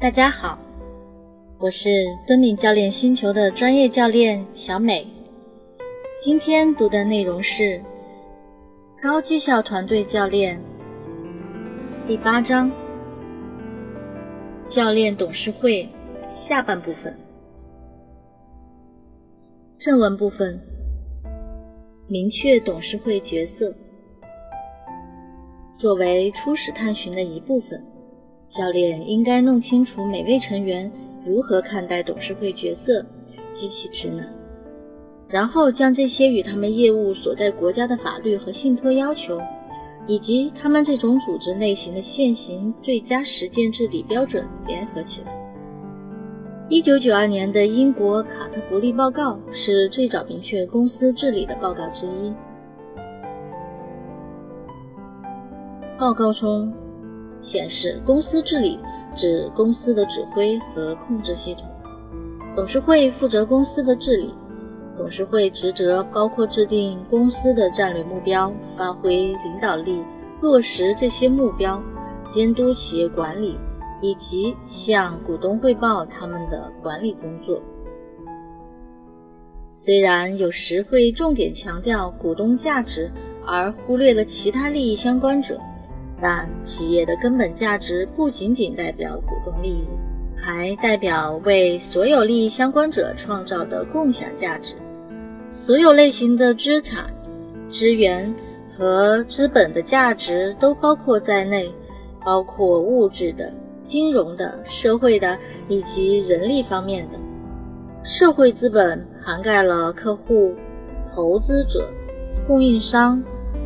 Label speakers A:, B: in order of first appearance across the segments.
A: 大家好，我是敦敏教练星球的专业教练小美。今天读的内容是高绩效团队教练第八章教练董事会下半部分。正文部分，明确董事会角色，作为初始探寻的一部分。教练应该弄清楚每位成员如何看待董事会角色及其职能，然后将这些与他们业务所在国家的法律和信托要求，以及他们这种组织类型的现行最佳实践治理标准联合起来。一九九二年的英国卡特伯利报告是最早明确公司治理的报告之一。报告中。显示，公司治理指公司的指挥和控制系统。董事会负责公司的治理。董事会职责包括制定公司的战略目标、发挥领导力、落实这些目标、监督企业管理，以及向股东汇报他们的管理工作。虽然有时会重点强调股东价值，而忽略了其他利益相关者。但企业的根本价值不仅仅代表股东利益，还代表为所有利益相关者创造的共享价值。所有类型的资产、资源和资本的价值都包括在内，包括物质的、金融的、社会的以及人力方面的。社会资本涵盖了客户、投资者、供应商、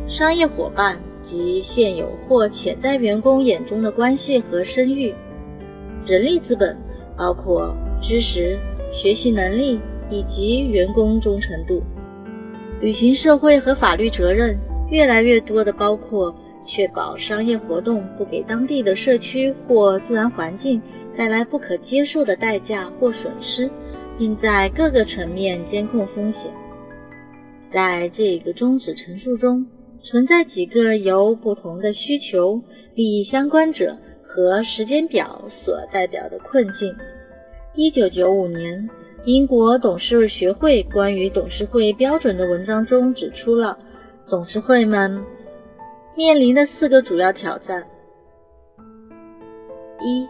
A: 商业伙伴。及现有或潜在员工眼中的关系和声誉，人力资本包括知识、学习能力以及员工忠诚度。履行社会和法律责任，越来越多的包括确保商业活动不给当地的社区或自然环境带来不可接受的代价或损失，并在各个层面监控风险。在这个宗旨陈述中。存在几个由不同的需求、利益相关者和时间表所代表的困境。一九九五年，英国董事学会关于董事会标准的文章中指出了董事会们面临的四个主要挑战：一，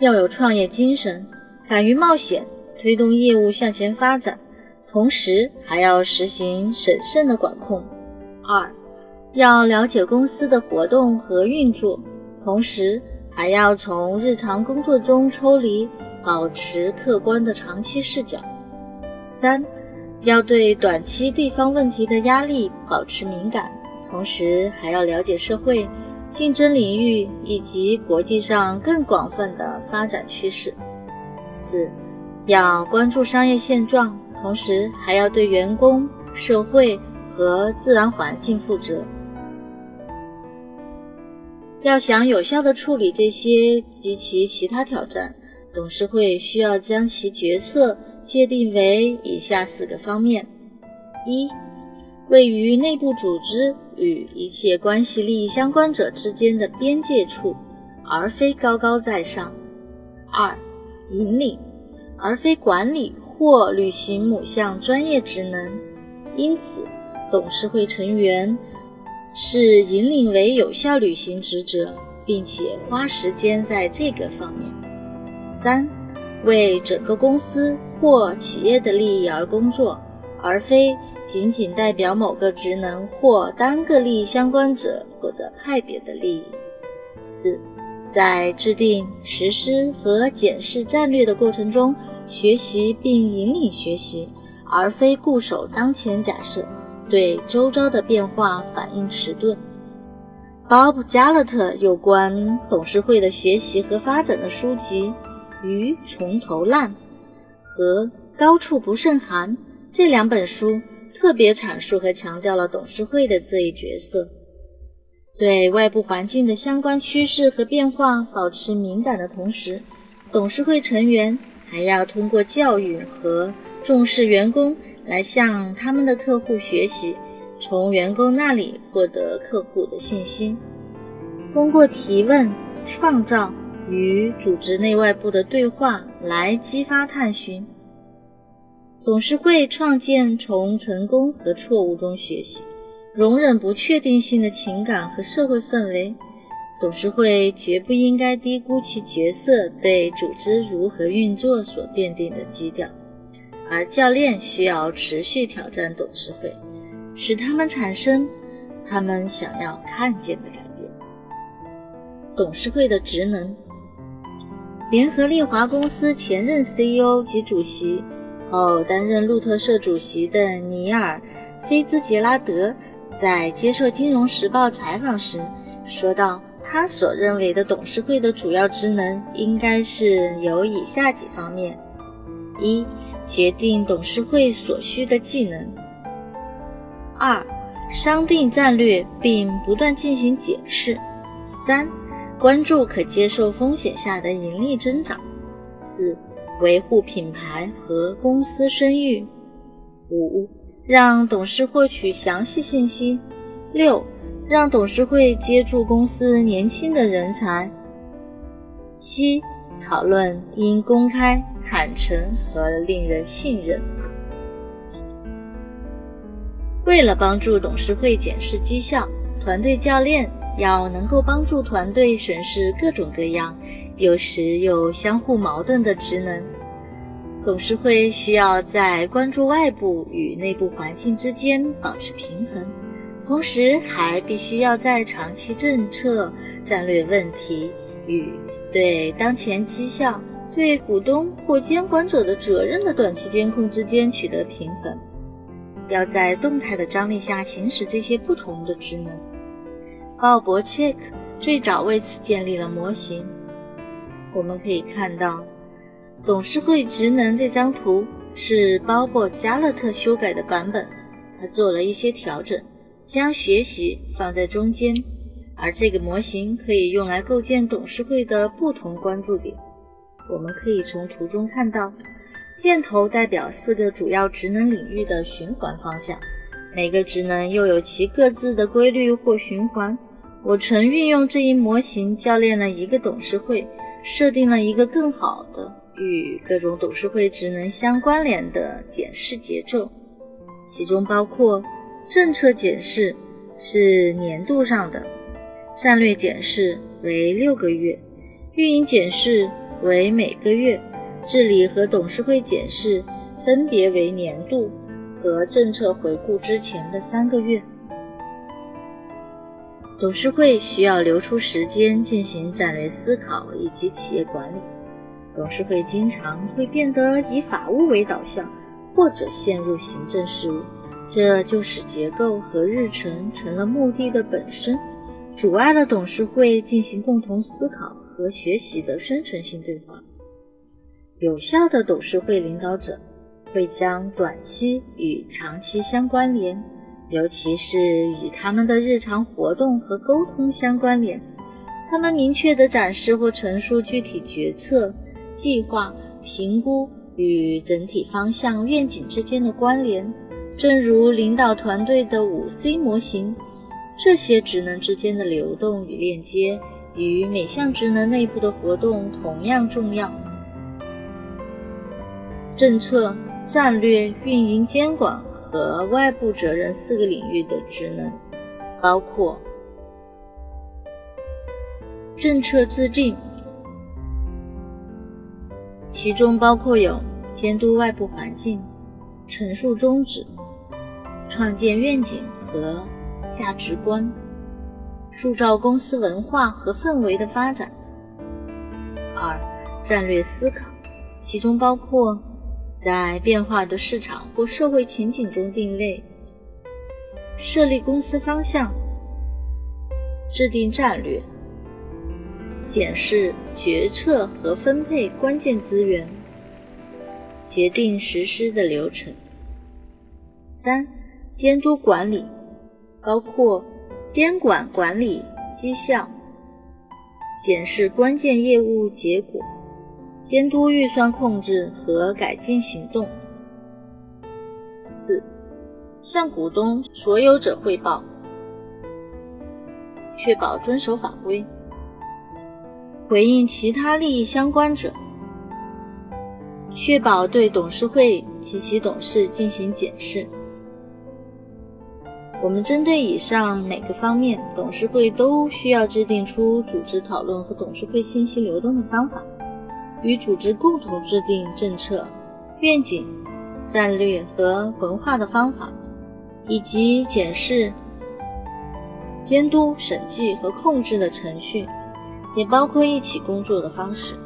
A: 要有创业精神，敢于冒险，推动业务向前发展，同时还要实行审慎的管控；二，要了解公司的活动和运作，同时还要从日常工作中抽离，保持客观的长期视角。三，要对短期地方问题的压力保持敏感，同时还要了解社会、竞争领域以及国际上更广泛的发展趋势。四，要关注商业现状，同时还要对员工、社会和自然环境负责。要想有效地处理这些及其其他挑战，董事会需要将其角色界定为以下四个方面：一、位于内部组织与一切关系利益相关者之间的边界处，而非高高在上；二、引领，而非管理或履行某项专业职能。因此，董事会成员。是引领为有效履行职责，并且花时间在这个方面。三，为整个公司或企业的利益而工作，而非仅仅代表某个职能或单个利益相关者或者派别的利益。四，在制定、实施和检视战略的过程中，学习并引领学习，而非固守当前假设。对周遭的变化反应迟钝。Bob 加勒特有关董事会的学习和发展的书籍《鱼从头烂》和《高处不胜寒》这两本书，特别阐述和强调了董事会的这一角色，对外部环境的相关趋势和变化保持敏感的同时，董事会成员还要通过教育和重视员工。来向他们的客户学习，从员工那里获得客户的信息。通过提问、创造与组织内外部的对话来激发探寻。董事会创建从成功和错误中学习，容忍不确定性的情感和社会氛围。董事会绝不应该低估其角色对组织如何运作所奠定的基调，而教练需要持续挑战董事会，使他们产生他们想要看见的改变。董事会的职能：联合利华公司前任 CEO 及主席，后担任路透社主席的尼尔·菲兹杰拉德，在接受《金融时报》采访时说道。他所认为的董事会的主要职能应该是有以下几方面：一、决定董事会所需的技能；二、商定战略并不断进行解释；三、关注可接受风险下的盈利增长；四、维护品牌和公司声誉；五、让董事获取详细信息；六。让董事会接触公司年轻的人才。七、讨论应公开、坦诚和令人信任。为了帮助董事会检视绩效，团队教练要能够帮助团队审视各种各样、有时又相互矛盾的职能。董事会需要在关注外部与内部环境之间保持平衡。同时，还必须要在长期政策、战略问题与对当前绩效、对股东或监管者的责任的短期监控之间取得平衡。要在动态的张力下行使这些不同的职能。鲍勃·切克最早为此建立了模型。我们可以看到，董事会职能这张图是鲍勃·加勒特修改的版本，他做了一些调整。将学习放在中间，而这个模型可以用来构建董事会的不同关注点。我们可以从图中看到，箭头代表四个主要职能领域的循环方向，每个职能又有其各自的规律或循环。我曾运用这一模型教练了一个董事会，设定了一个更好的与各种董事会职能相关联的检视节奏，其中包括。政策检视是年度上的，战略检视为六个月，运营检视为每个月，治理和董事会检视分别为年度和政策回顾之前的三个月。董事会需要留出时间进行战略思考以及企业管理。董事会经常会变得以法务为导向，或者陷入行政事务。这就使结构和日程成了目的的本身，阻碍了董事会进行共同思考和学习的生成性对话。有效的董事会领导者会将短期与长期相关联，尤其是与他们的日常活动和沟通相关联。他们明确地展示或陈述具体决策、计划、评估与整体方向愿景之间的关联。正如领导团队的五 C 模型，这些职能之间的流动与链接与每项职能内部的活动同样重要。政策、战略、运营、监管和外部责任四个领域的职能，包括政策制定，其中包括有监督外部环境、陈述宗旨。创建愿景和价值观，塑造公司文化和氛围的发展。二、战略思考，其中包括在变化的市场或社会情景中定位、设立公司方向、制定战略、检视决策和分配关键资源、决定实施的流程。三。监督管理包括监管管理绩效、检视关键业务结果、监督预算控制和改进行动。四、向股东、所有者汇报，确保遵守法规。回应其他利益相关者，确保对董事会及其董事进行检视。我们针对以上每个方面，董事会都需要制定出组织讨论和董事会信息流动的方法，与组织共同制定政策、愿景、战略和文化的方法，以及检视、监督、审计和控制的程序，也包括一起工作的方式，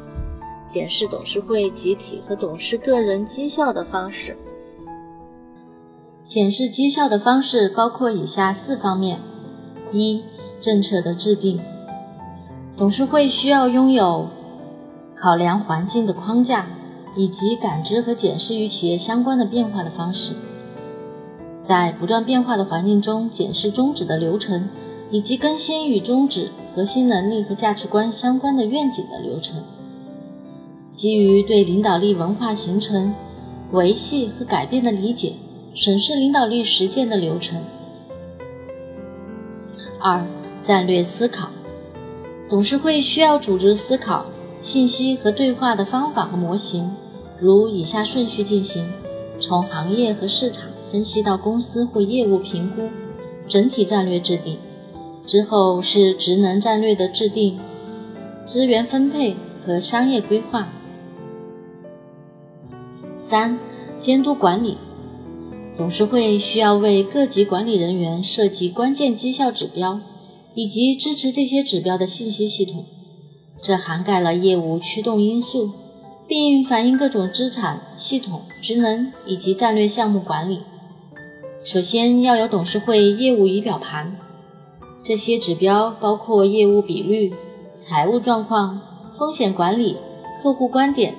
A: 检视董事会集体和董事个人绩效的方式。检视绩效的方式包括以下四方面：一、政策的制定。董事会需要拥有考量环境的框架，以及感知和检视与企业相关的变化的方式，在不断变化的环境中检视宗旨的流程，以及更新与宗旨、核心能力和价值观相关的愿景的流程。基于对领导力文化形成、维系和改变的理解。审视领导力实践的流程。二、战略思考。董事会需要组织思考信息和对话的方法和模型，如以下顺序进行：从行业和市场分析到公司或业务评估，整体战略制定，之后是职能战略的制定，资源分配和商业规划。三、监督管理。董事会需要为各级管理人员设计关键绩效指标，以及支持这些指标的信息系统。这涵盖了业务驱动因素，并反映各种资产、系统、职能以及战略项目管理。首先要有董事会业务仪表盘，这些指标包括业务比率、财务状况、风险管理、客户观点、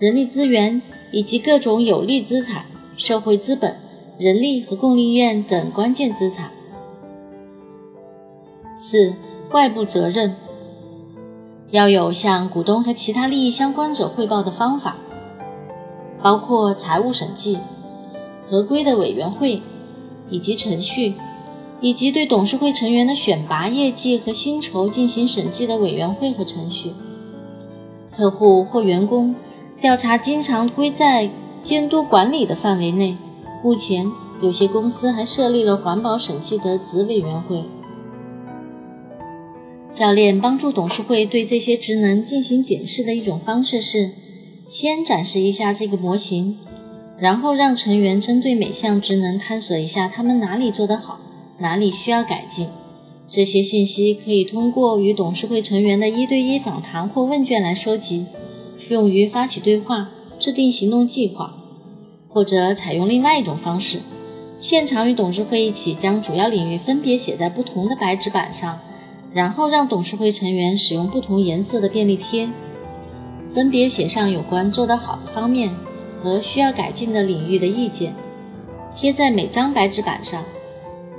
A: 人力资源以及各种有利资产。社会资本、人力和供应链等关键资产。四、外部责任要有向股东和其他利益相关者汇报的方法，包括财务审计、合规的委员会以及程序，以及对董事会成员的选拔、业绩和薪酬进行审计的委员会和程序。客户或员工调查经常归在。监督管理的范围内，目前有些公司还设立了环保审计的子委员会。教练帮助董事会对这些职能进行检视的一种方式是，先展示一下这个模型，然后让成员针对每项职能探索一下他们哪里做得好，哪里需要改进。这些信息可以通过与董事会成员的一对一访谈或问卷来收集，用于发起对话。制定行动计划，或者采用另外一种方式，现场与董事会一起将主要领域分别写在不同的白纸板上，然后让董事会成员使用不同颜色的便利贴，分别写上有关做得好的方面和需要改进的领域的意见，贴在每张白纸板上。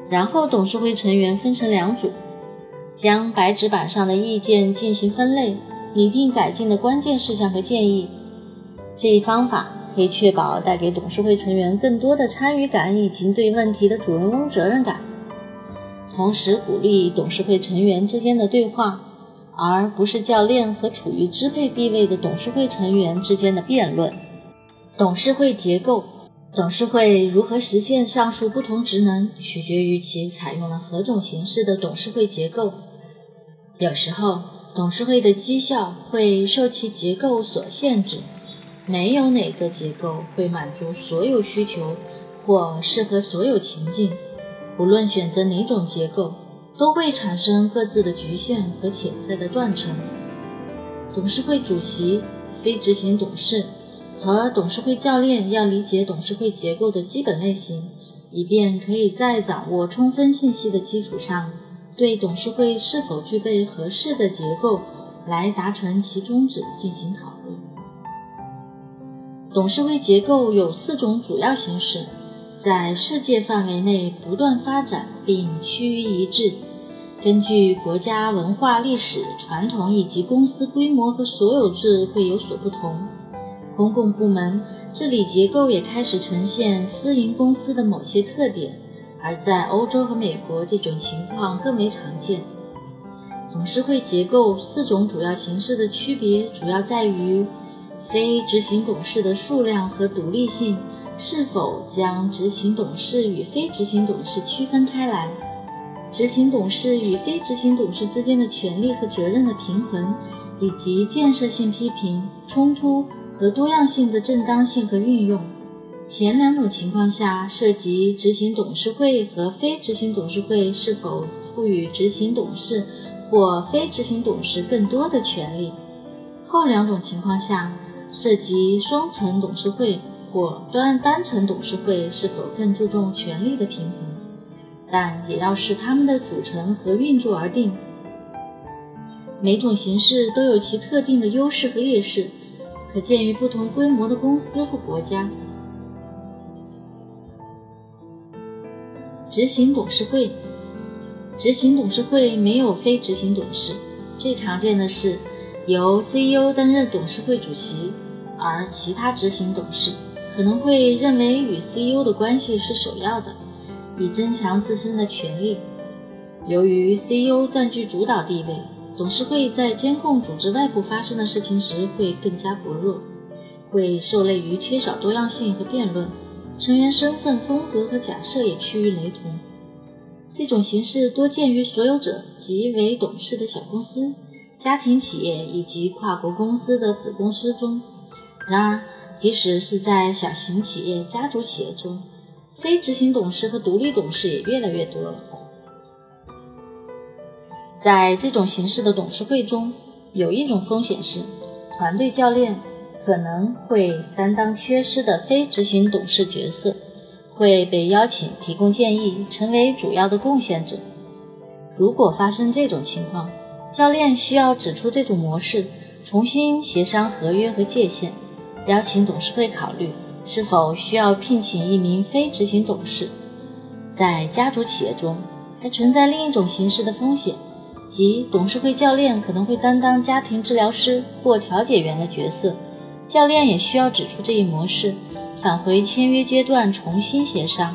A: 然后董事会成员分成两组，将白纸板上的意见进行分类，拟定改进的关键事项和建议。这一方法可以确保带给董事会成员更多的参与感以及对问题的主人翁责任感，同时鼓励董事会成员之间的对话，而不是教练和处于支配地位的董事会成员之间的辩论。董事会结构，董事会如何实现上述不同职能，取决于其采用了何种形式的董事会结构。有时候，董事会的绩效会受其结构所限制。没有哪个结构会满足所有需求或适合所有情境。无论选择哪种结构，都会产生各自的局限和潜在的断层。董事会主席、非执行董事和董事会教练要理解董事会结构的基本类型，以便可以在掌握充分信息的基础上，对董事会是否具备合适的结构来达成其宗旨进行讨论。董事会结构有四种主要形式，在世界范围内不断发展并趋于一致。根据国家文化、历史传统以及公司规模和所有制会有所不同。公共部门治理结构也开始呈现私营公司的某些特点，而在欧洲和美国，这种情况更为常见。董事会结构四种主要形式的区别，主要在于非执行董事的数量和独立性，是否将执行董事与非执行董事区分开来，执行董事与非执行董事之间的权利和责任的平衡，以及建设性批评、冲突和多样性的正当性和运用。前两种情况下，涉及执行董事会和非执行董事会是否赋予执行董事。或非执行董事更多的权利。后两种情况下，涉及双层董事会或单单层董事会是否更注重权力的平衡，但也要视他们的组成和运作而定。每种形式都有其特定的优势和劣势，可见于不同规模的公司或国家。执行董事会。执行董事会没有非执行董事，最常见的是由 CEO 担任董事会主席，而其他执行董事可能会认为与 CEO 的关系是首要的，以增强自身的权利。由于 CEO 占据主导地位，董事会在监控组织外部发生的事情时会更加薄弱，会受累于缺少多样性和辩论，成员身份、风格和假设也趋于雷同。这种形式多见于所有者即为董事的小公司、家庭企业以及跨国公司的子公司中。然而，即使是在小型企业、家族企业中，非执行董事和独立董事也越来越多了。在这种形式的董事会中，有一种风险是，团队教练可能会担当缺失的非执行董事角色。会被邀请提供建议，成为主要的贡献者。如果发生这种情况，教练需要指出这种模式，重新协商合约和界限，邀请董事会考虑是否需要聘请一名非执行董事。在家族企业中，还存在另一种形式的风险，即董事会教练可能会担当家庭治疗师或调解员的角色。教练也需要指出这一模式。返回签约阶段重新协商。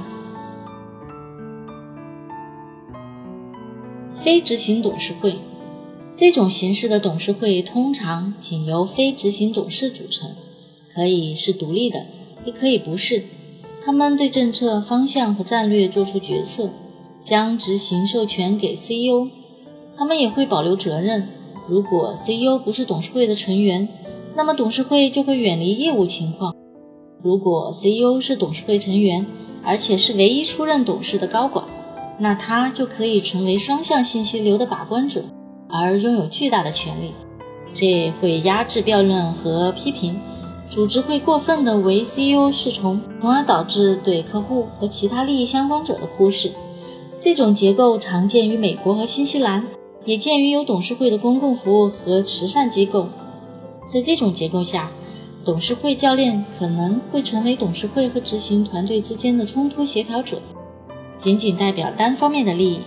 A: 非执行董事会这种形式的董事会通常仅由非执行董事组成，可以是独立的，也可以不是。他们对政策方向和战略做出决策，将执行授权给 CEO。他们也会保留责任。如果 CEO 不是董事会的成员，那么董事会就会远离业务情况。如果 CEO 是董事会成员，而且是唯一出任董事的高管，那他就可以成为双向信息流的把关者，而拥有巨大的权力。这会压制辩论和批评，组织会过分的为 CEO 是从，从而导致对客户和其他利益相关者的忽视。这种结构常见于美国和新西兰，也见于有董事会的公共服务和慈善机构。在这种结构下，董事会教练可能会成为董事会和执行团队之间的冲突协调者，仅仅代表单方面的利益；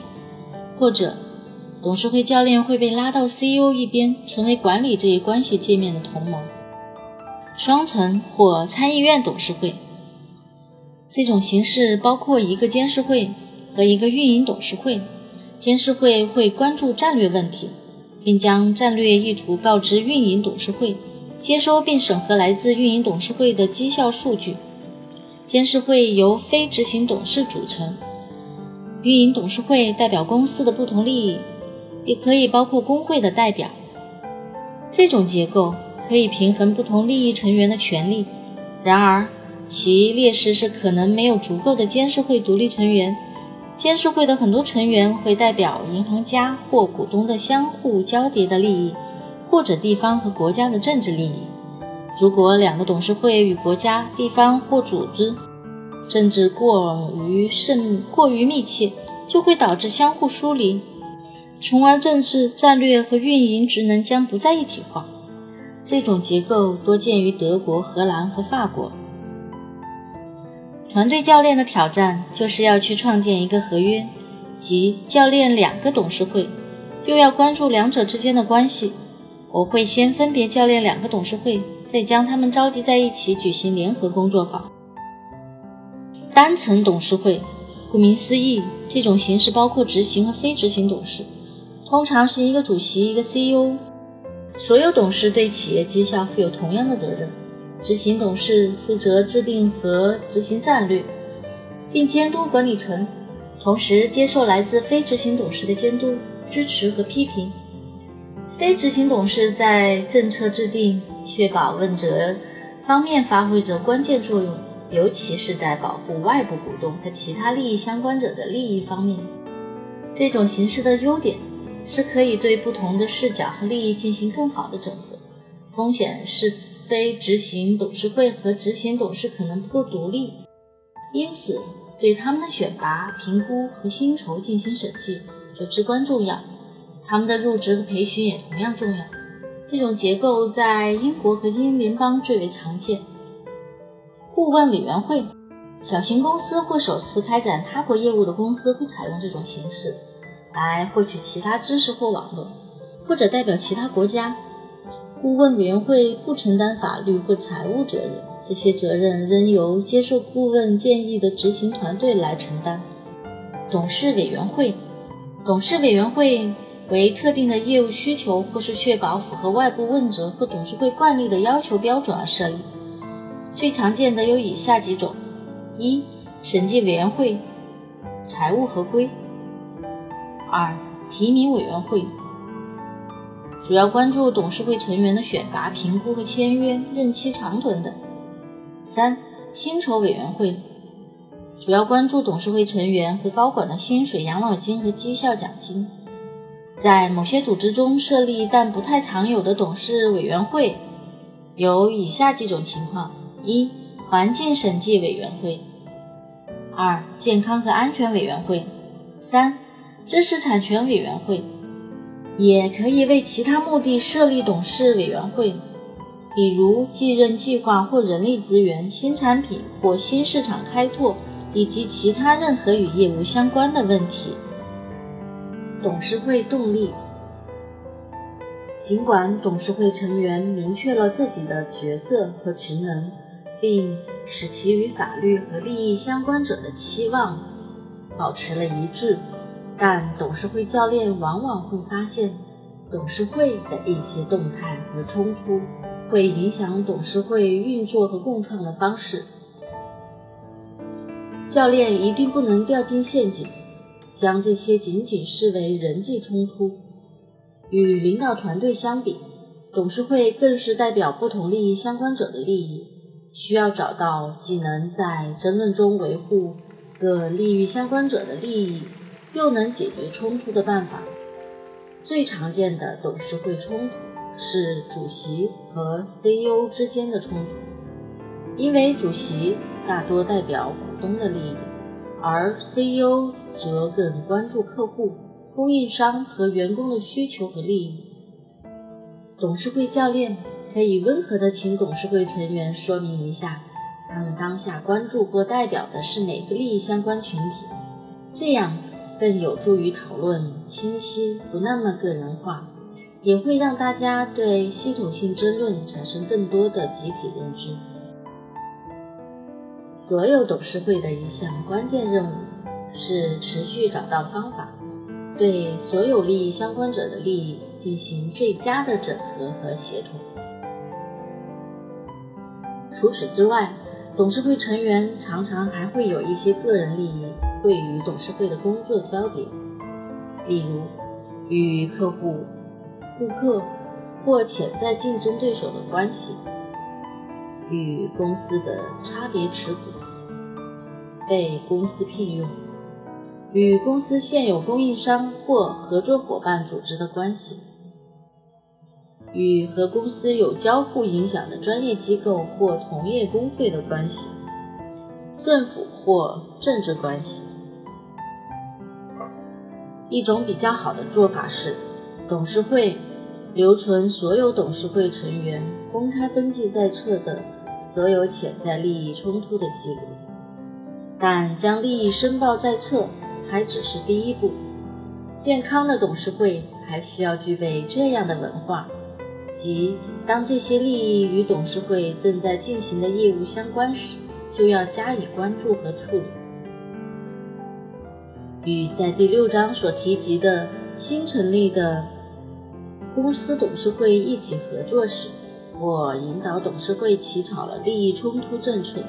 A: 或者，董事会教练会被拉到 CEO 一边，成为管理这一关系界面的同盟。双层或参议院董事会这种形式包括一个监事会和一个运营董事会。监事会会关注战略问题，并将战略意图告知运营董事会。接收并审核来自运营董事会的绩效数据。监事会由非执行董事组成。运营董事会代表公司的不同利益，也可以包括工会的代表。这种结构可以平衡不同利益成员的权利。然而，其劣势是可能没有足够的监事会独立成员。监事会的很多成员会代表银行家或股东的相互交叠的利益。或者地方和国家的政治利益。如果两个董事会与国家、地方或组织政治过于甚过于密切，就会导致相互疏离，从而政治战略和运营职能将不再一体化。这种结构多见于德国、荷兰和法国。团队教练的挑战就是要去创建一个合约，即教练两个董事会，又要关注两者之间的关系。我会先分别教练两个董事会，再将他们召集在一起举行联合工作坊。单层董事会，顾名思义，这种形式包括执行和非执行董事。通常是一个主席，一个 CEO。所有董事对企业绩效负有同样的责任。执行董事负责制定和执行战略，并监督管理层，同时接受来自非执行董事的监督、支持和批评。非执行董事在政策制定、确保问责方面发挥着关键作用，尤其是在保护外部股东和其他利益相关者的利益方面。这种形式的优点是可以对不同的视角和利益进行更好的整合。风险是非执行董事会和执行董事可能不够独立，因此对他们的选拔、评估和薪酬进行审计就至关重要。他们的入职和培训也同样重要。这种结构在英国和英联邦最为常见。顾问委员会，小型公司或首次开展他国业务的公司会采用这种形式，来获取其他知识或网络，或者代表其他国家。顾问委员会不承担法律或财务责任，这些责任仍由接受顾问建议的执行团队来承担。董事委员会，董事委员会。为特定的业务需求，或是确保符合外部问责或董事会惯例的要求标准而设立。最常见的有以下几种：一、审计委员会，财务合规；二、提名委员会，主要关注董事会成员的选拔、评估和签约、任期长短等；三、薪酬委员会，主要关注董事会成员和高管的薪水、养老金和绩效奖金。在某些组织中设立但不太常有的董事委员会，有以下几种情况：一、环境审计委员会；二、健康和安全委员会；三、知识产权委员会。也可以为其他目的设立董事委员会，比如继任计划或人力资源、新产品或新市场开拓，以及其他任何与业务相关的问题。董事会动力。尽管董事会成员明确了自己的角色和职能，并使其与法律和利益相关者的期望保持了一致，但董事会教练往往会发现，董事会的一些动态和冲突会影响董事会运作和共创的方式。教练一定不能掉进陷阱。将这些仅仅视为人际冲突。与领导团队相比，董事会更是代表不同利益相关者的利益，需要找到既能在争论中维护各利益相关者的利益，又能解决冲突的办法。最常见的董事会冲突是主席和 CEO 之间的冲突，因为主席大多代表股东的利益，而 CEO。则更关注客户、供应商和员工的需求和利益。董事会教练可以温和地请董事会成员说明一下，他们当下关注或代表的是哪个利益相关群体，这样更有助于讨论清晰，不那么个人化，也会让大家对系统性争论产生更多的集体认知。所有董事会的一项关键任务。是持续找到方法，对所有利益相关者的利益进行最佳的整合和协同。除此之外，董事会成员常常还会有一些个人利益会与董事会的工作交叠，例如与客户、顾客或潜在竞争对手的关系，与公司的差别持股，被公司聘用。与公司现有供应商或合作伙伴组织的关系，与和公司有交互影响的专业机构或同业工会的关系，政府或政治关系。一种比较好的做法是，董事会留存所有董事会成员公开登记在册的所有潜在利益冲突的记录，但将利益申报在册。还只是第一步。健康的董事会还需要具备这样的文化，即当这些利益与董事会正在进行的业务相关时，就要加以关注和处理。与在第六章所提及的新成立的公司董事会一起合作时，我引导董事会起草了利益冲突政策。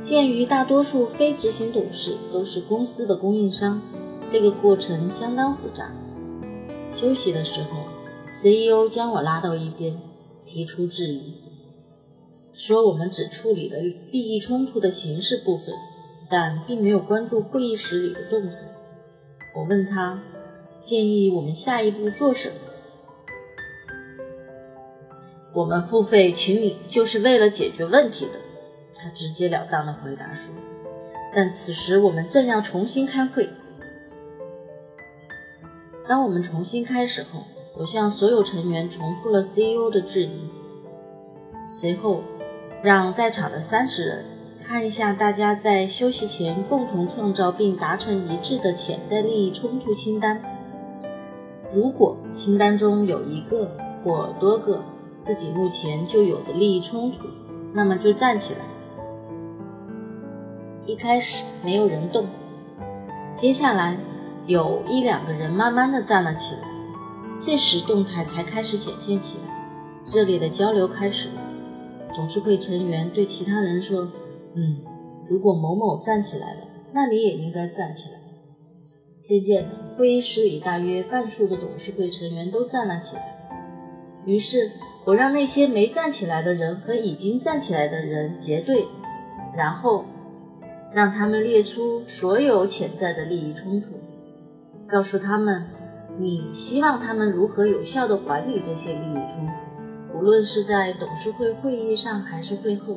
A: 鉴于大多数非执行董事都是公司的供应商，这个过程相当复杂。休息的时候，CEO 将我拉到一边，提出质疑，说我们只处理了利益冲突的形式部分，但并没有关注会议室里的动态。我问他，建议我们下一步做什么？我们付费请你就是为了解决问题的。他直截了当的回答说：“但此时我们正要重新开会。当我们重新开始后，我向所有成员重复了 CEO 的质疑，随后让在场的三十人看一下大家在休息前共同创造并达成一致的潜在利益冲突清单。如果清单中有一个或多个自己目前就有的利益冲突，那么就站起来。”一开始没有人动，接下来有一两个人慢慢的站了起来，这时动态才开始显现起来，热烈的交流开始了。董事会成员对其他人说：“嗯，如果某某站起来了，那你也应该站起来。”渐渐的，会议室里大约半数的董事会成员都站了起来。于是，我让那些没站起来的人和已经站起来的人结对，然后。让他们列出所有潜在的利益冲突，告诉他们你希望他们如何有效地管理这些利益冲突，无论是在董事会会议上还是会后。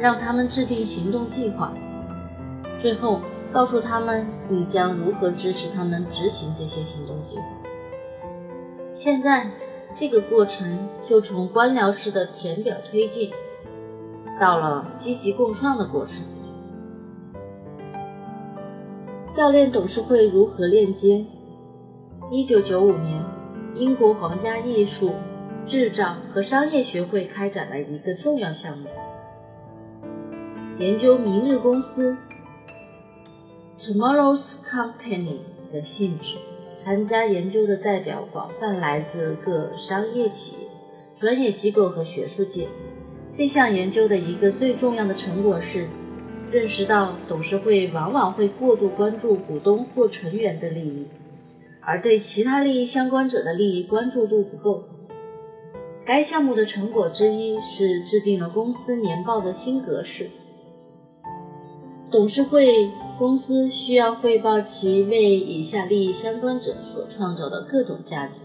A: 让他们制定行动计划，最后告诉他们你将如何支持他们执行这些行动计划。现在，这个过程就从官僚式的填表推进。到了积极共创的过程。教练董事会如何链接？一九九五年，英国皇家艺术、制造和商业学会开展了一个重要项目，研究明日公司 （Tomorrow's Company） 的性质。参加研究的代表广泛来自各商业企业、专业机构和学术界。这项研究的一个最重要的成果是，认识到董事会往往会过度关注股东或成员的利益，而对其他利益相关者的利益关注度不够。该项目的成果之一是制定了公司年报的新格式。董事会公司需要汇报其为以下利益相关者所创造的各种价值，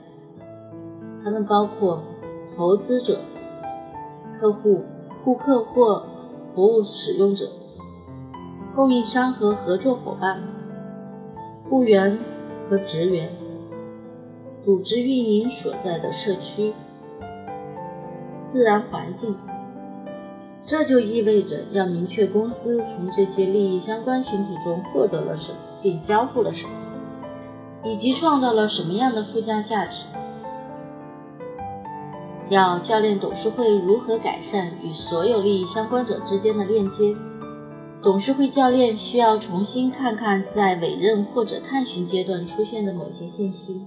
A: 它们包括投资者。客户、顾客或服务使用者、供应商和合作伙伴、雇员和职员、组织运营所在的社区、自然环境。这就意味着要明确公司从这些利益相关群体中获得了什么，并交付了什么，以及创造了什么样的附加价值。要教练董事会如何改善与所有利益相关者之间的链接。董事会教练需要重新看看在委任或者探寻阶段出现的某些信息。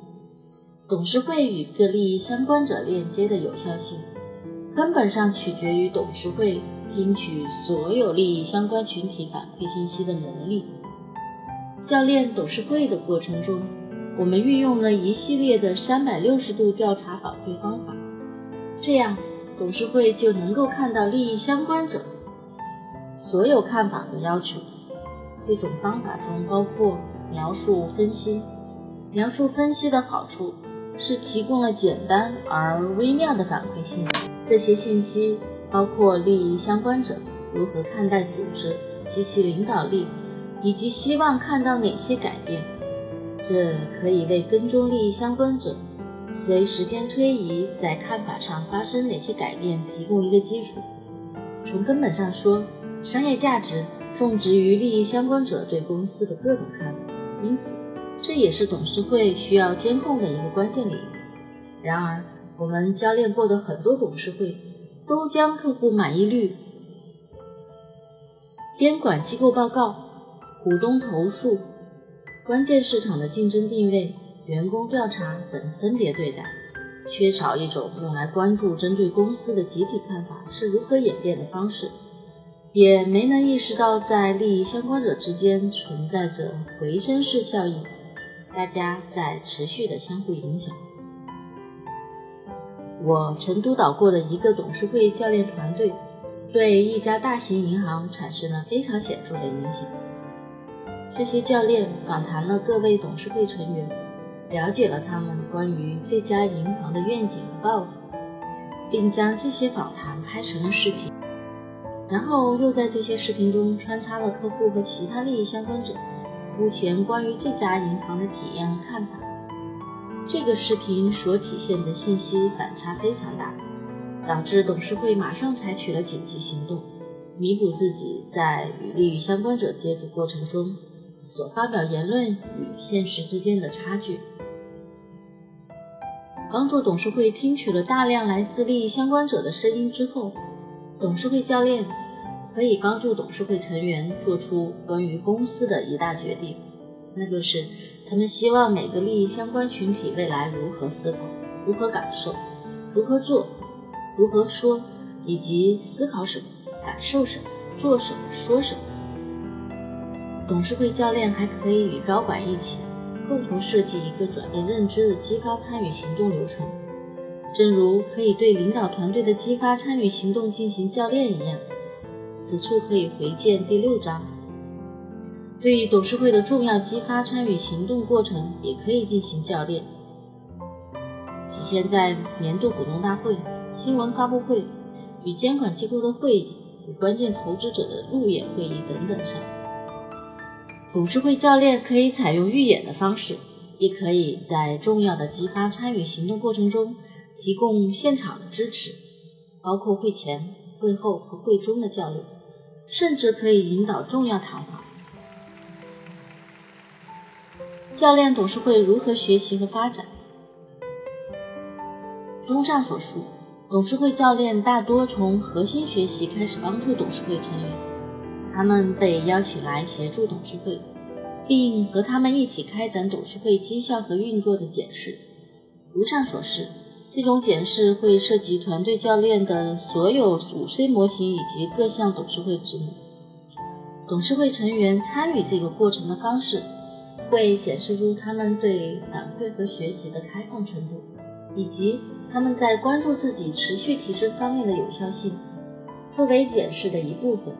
A: 董事会与各利益相关者链接的有效性，根本上取决于董事会听取所有利益相关群体反馈信息的能力。教练董事会的过程中，我们运用了一系列的三百六十度调查反馈方法。这样，董事会就能够看到利益相关者所有看法和要求。这种方法中包括描述分析。描述分析的好处是提供了简单而微妙的反馈信息。这些信息包括利益相关者如何看待组织及其领导力，以及希望看到哪些改变。这可以为跟踪利益相关者。随时间推移，在看法上发生哪些改变，提供一个基础。从根本上说，商业价值种植于利益相关者对公司的各种看法，因此这也是董事会需要监控的一个关键领域。然而，我们教练过的很多董事会都将客户满意率、监管机构报告、股东投诉、关键市场的竞争定位、员工调查等分别对待，缺少一种用来关注针对公司的集体看法是如何演变的方式，也没能意识到在利益相关者之间存在着回声式效应，大家在持续的相互影响。我曾督导过的一个董事会教练团队，对一家大型银行产生了非常显著的影响。这些教练访谈了各位董事会成员，了解了他们关于这家银行的愿景和抱负，并将这些访谈拍成了视频，然后又在这些视频中穿插了客户和其他利益相关者目前关于这家银行的体验和看法。这个视频所体现的信息反差非常大，导致董事会马上采取了紧急行动，弥补自己在与利益相关者接触过程中所发表言论与现实之间的差距。帮助董事会听取了大量来自利益相关者的声音之后，董事会教练可以帮助董事会成员做出关于公司的一大决定，那就是。他们希望每个利益相关群体未来如何思考、如何感受、如何做、如何说，以及思考什么、感受什么、做什么、说什么。董事会教练还可以与高管一起共同设计一个转变认知的激发参与行动流程，正如可以对领导团队的激发参与行动进行教练一样。此处可以回见第六章。对于董事会的重要激发参与行动过程也可以进行教练，体现在年度股东大会、新闻发布会、与监管机构的会议、与关键投资者的路演会议等等上。董事会教练可以采用预演的方式，也可以在重要的激发参与行动过程中提供现场的支持，包括会前、会后和会中的教练，甚至可以引导重要谈话。教练董事会如何学习和发展？综上所述，董事会教练大多从核心学习开始帮助董事会成员，他们被邀请来协助董事会，并和他们一起开展董事会绩效和运作的检视。如上所示，这种检视会涉及团队教练的所有五 C 模型以及各项董事会职能。董事会成员参与这个过程的方式。会显示出他们对反馈和学习的开放程度，以及他们在关注自己持续提升方面的有效性。作为检视的一部分，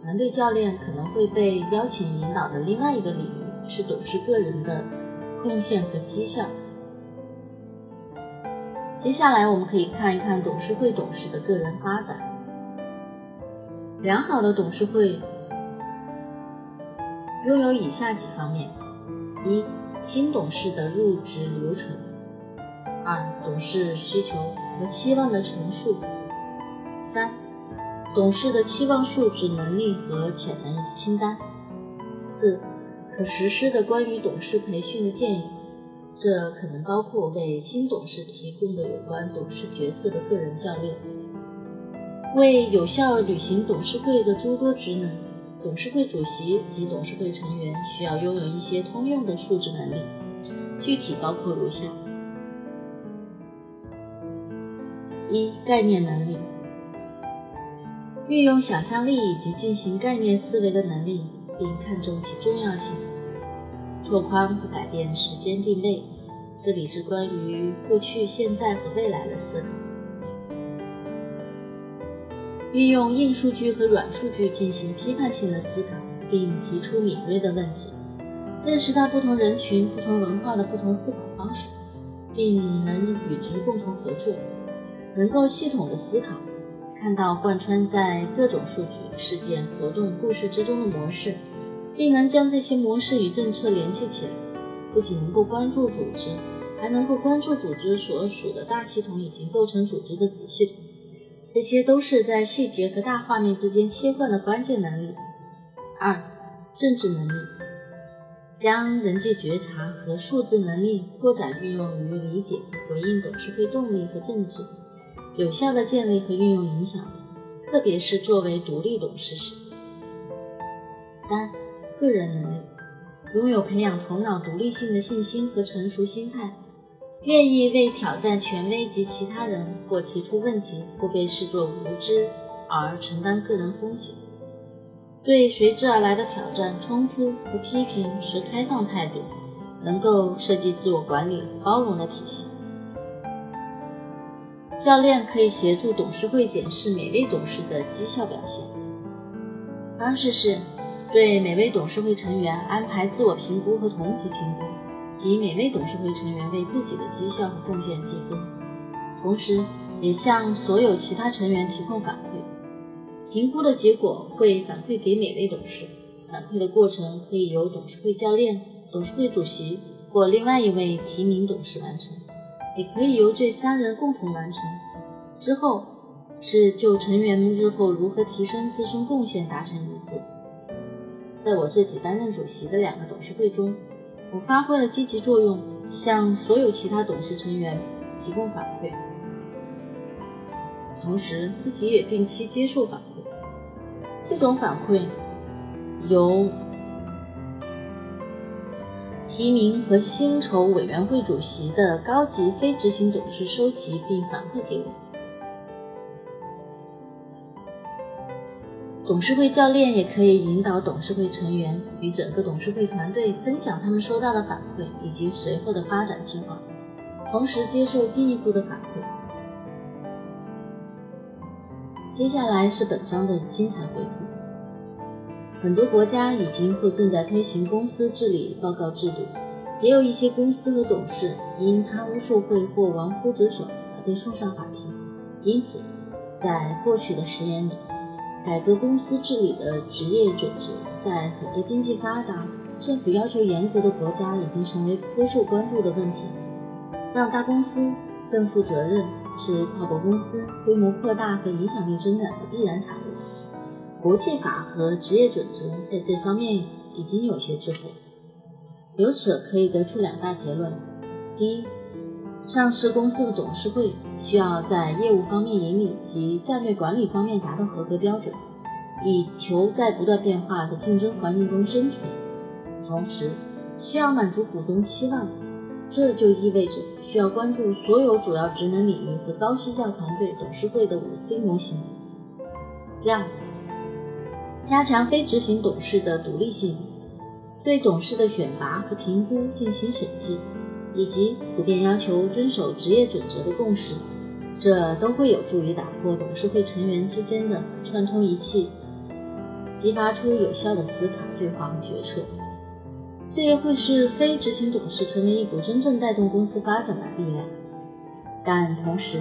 A: 团队教练可能会被邀请引导的另外一个领域是董事个人的贡献和绩效。接下来，我们可以看一看董事会董事的个人发展。良好的董事会拥有以下几方面。一、新董事的入职流程；二、董事需求和期望的陈述；三、董事的期望素质、能力和潜能清单；四、可实施的关于董事培训的建议，这可能包括为新董事提供的有关董事角色的个人教练，为有效履行董事会的诸多职能。董事会主席及董事会成员需要拥有一些通用的素质能力，具体包括如下：一、概念能力，运用想象力以及进行概念思维的能力，并看重其重要性；拓宽和改变时间定位，这里是关于过去、现在和未来的思考。运用硬数据和软数据进行批判性的思考，并提出敏锐的问题，认识到不同人群、不同文化的不同思考方式，并能与之共同合作，能够系统的思考，看到贯穿在各种数据、事件、活动、故事之中的模式，并能将这些模式与政策联系起来，不仅能够关注组织，还能够关注组织所属的大系统以及构成组织的子系统。这些都是在细节和大画面之间切换的关键能力。二、政治能力，将人际觉察和数字能力扩展运用于理解回应董事会动力和政治，有效的建立和运用影响力，特别是作为独立董事时。三、个人能力，拥有培养头脑独立性的信心和成熟心态，愿意为挑战权威及其他人或提出问题或被视作无知而承担个人风险。对随之而来的挑战、冲突和批评持开放态度，能够设计自我管理包容的体系。教练可以协助董事会检视每位董事的绩效表现。方式是，对每位董事会成员安排自我评估和同级评估，即每位董事会成员为自己的绩效和贡献积分，同时也向所有其他成员提供反馈。评估的结果会反馈给每位董事，反馈的过程可以由董事会教练、董事会主席或另外一位提名董事完成。也可以由这三人共同完成。之后是就成员们日后如何提升自身贡献达成一致。在我自己担任主席的两个董事会中，我发挥了积极作用，向所有其他董事成员提供反馈，同时自己也定期接受反馈。这种反馈由。提名和薪酬委员会主席的高级非执行董事收集并反馈给我。董事会教练也可以引导董事会成员与整个董事会团队分享他们收到的反馈以及随后的发展计划，同时接受进一步的反馈。接下来是本章的精彩回顾。很多国家已经或正在推行公司治理报告制度，也有一些公司和董事因贪污受贿或玩忽职守而被送上法庭。因此，在过去的十年里，改革公司治理的职业准则在很多经济发达、政府要求严格的国家已经成为颇受关注的问题。让大公司更负责任是跨国公司规模扩大和影响力增长的必然产物。国际法和职业准则在这方面已经有些滞后，由此可以得出两大结论：第一，上市公司的董事会需要在业务方面引领及战略管理方面达到合格标准，以求在不断变化的竞争环境中生存；同时，需要满足股东期望，这就意味着需要关注所有主要职能领域和高绩效团队董事会的五 C 模型。第二。加强非执行董事的独立性，对董事的选拔和评估进行审计，以及普遍要求遵守职业准则的共识，这都会有助于打破董事会成员之间的串通一气，激发出有效的思考、对话和决策。这也会使非执行董事成为一股真正带动公司发展的力量，但同时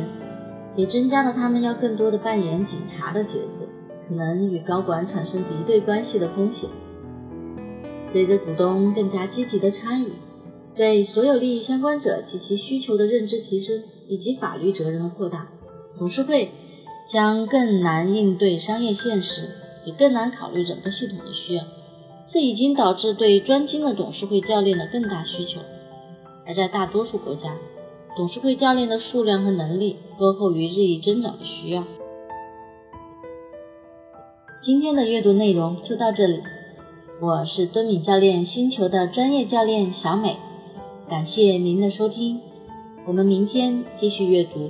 A: 也增加了他们要更多的扮演警察的角色。可能与高管产生敌对关系的风险。随着股东更加积极的参与，对所有利益相关者及其需求的认知提升，以及法律责任的扩大，董事会将更难应对商业现实，也更难考虑整个系统的需要。这已经导致对专精的董事会教练的更大需求。而在大多数国家，董事会教练的数量和能力落后于日益增长的需要。今天的阅读内容就到这里，我是敦敏教练星球的专业教练小美，感谢您的收听，我们明天继续阅读。